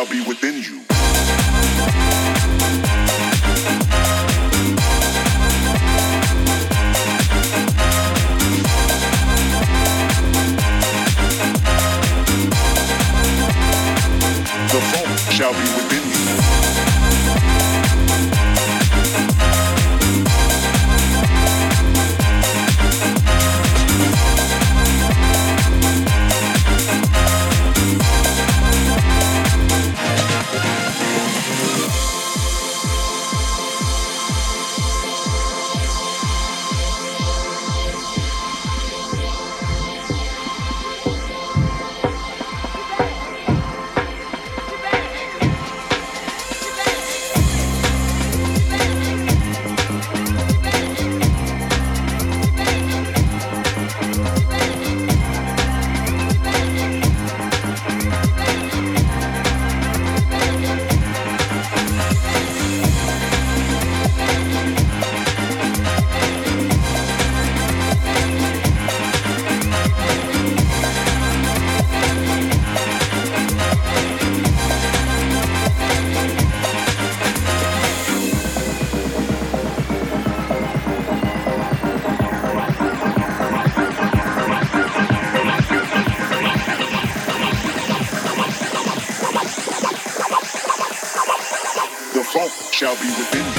shall be within be within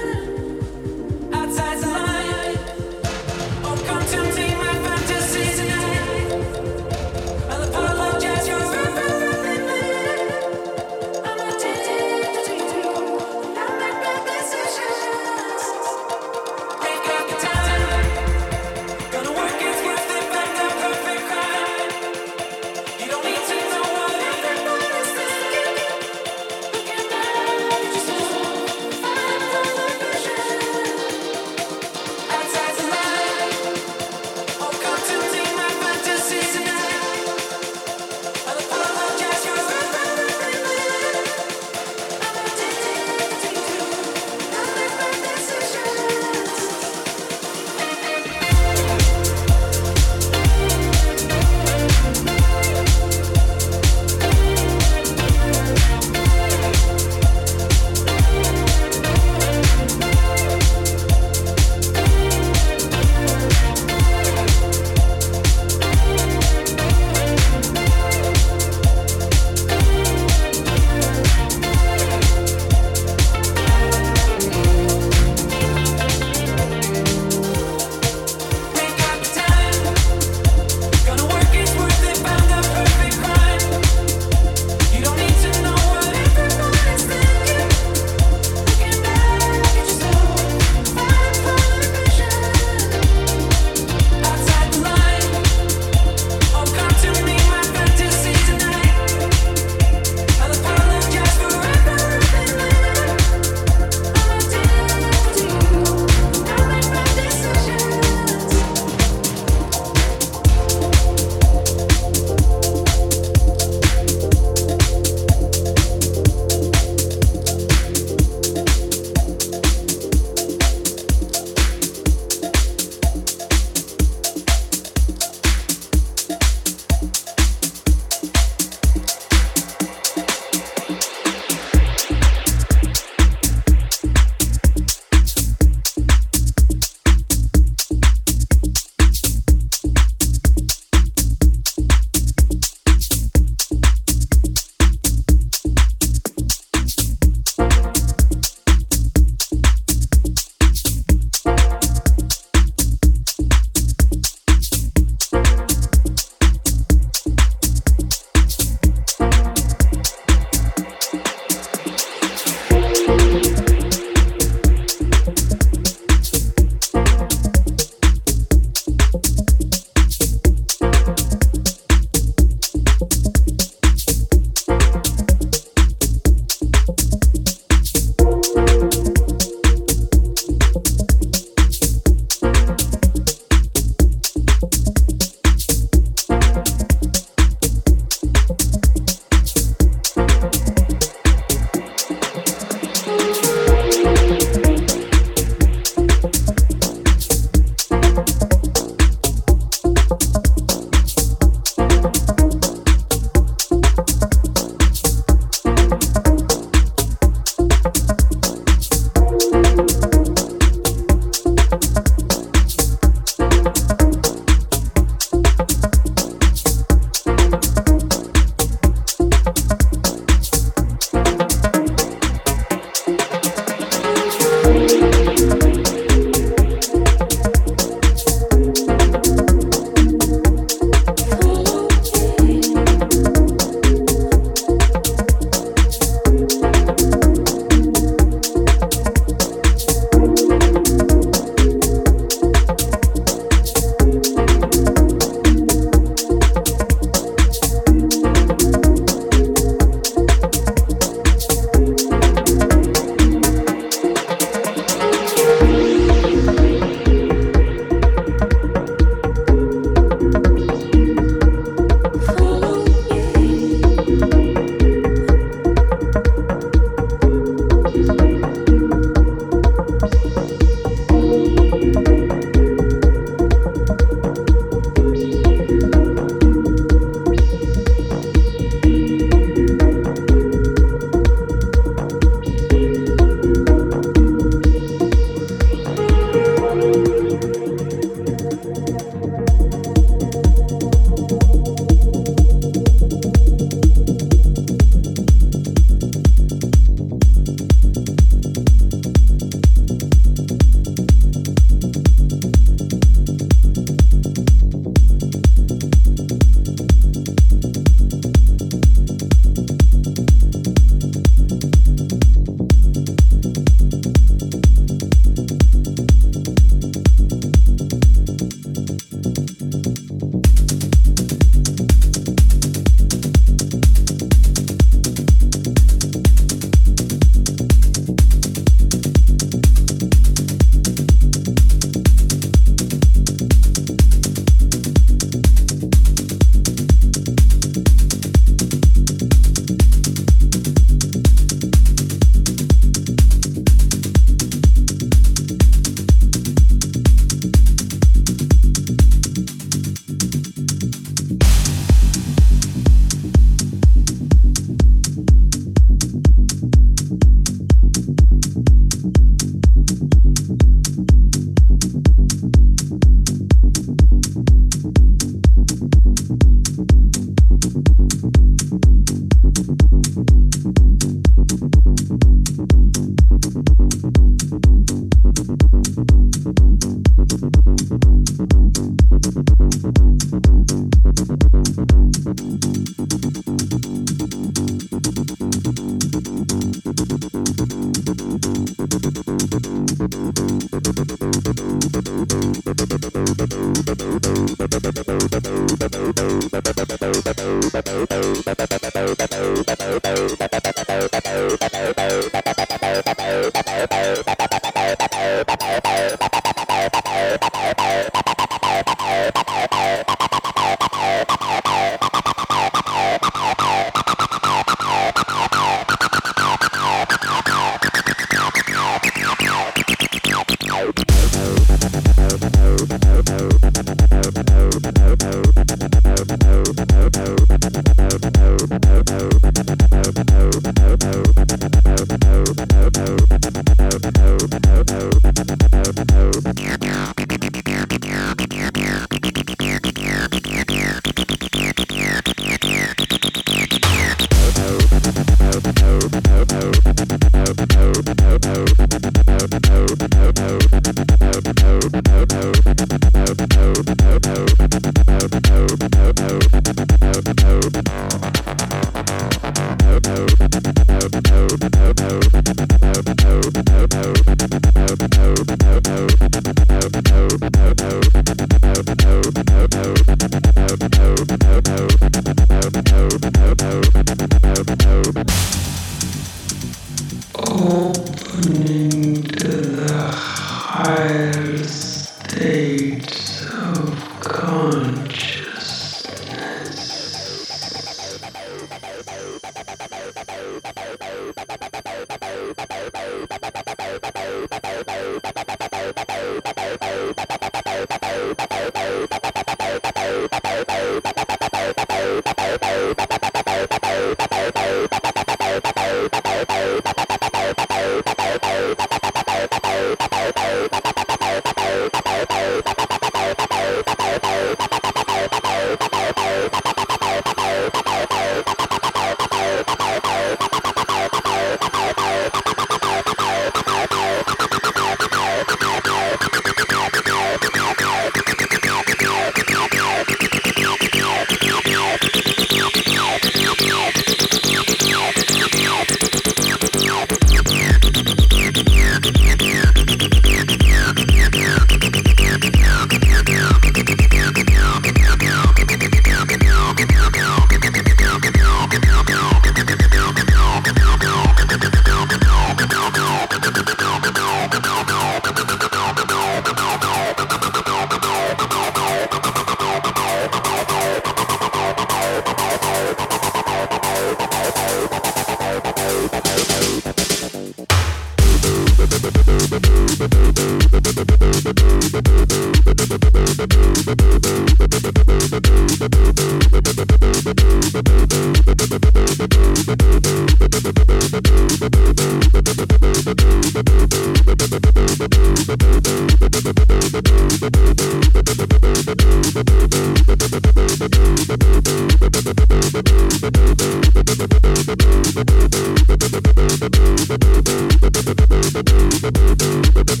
Thank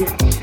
You.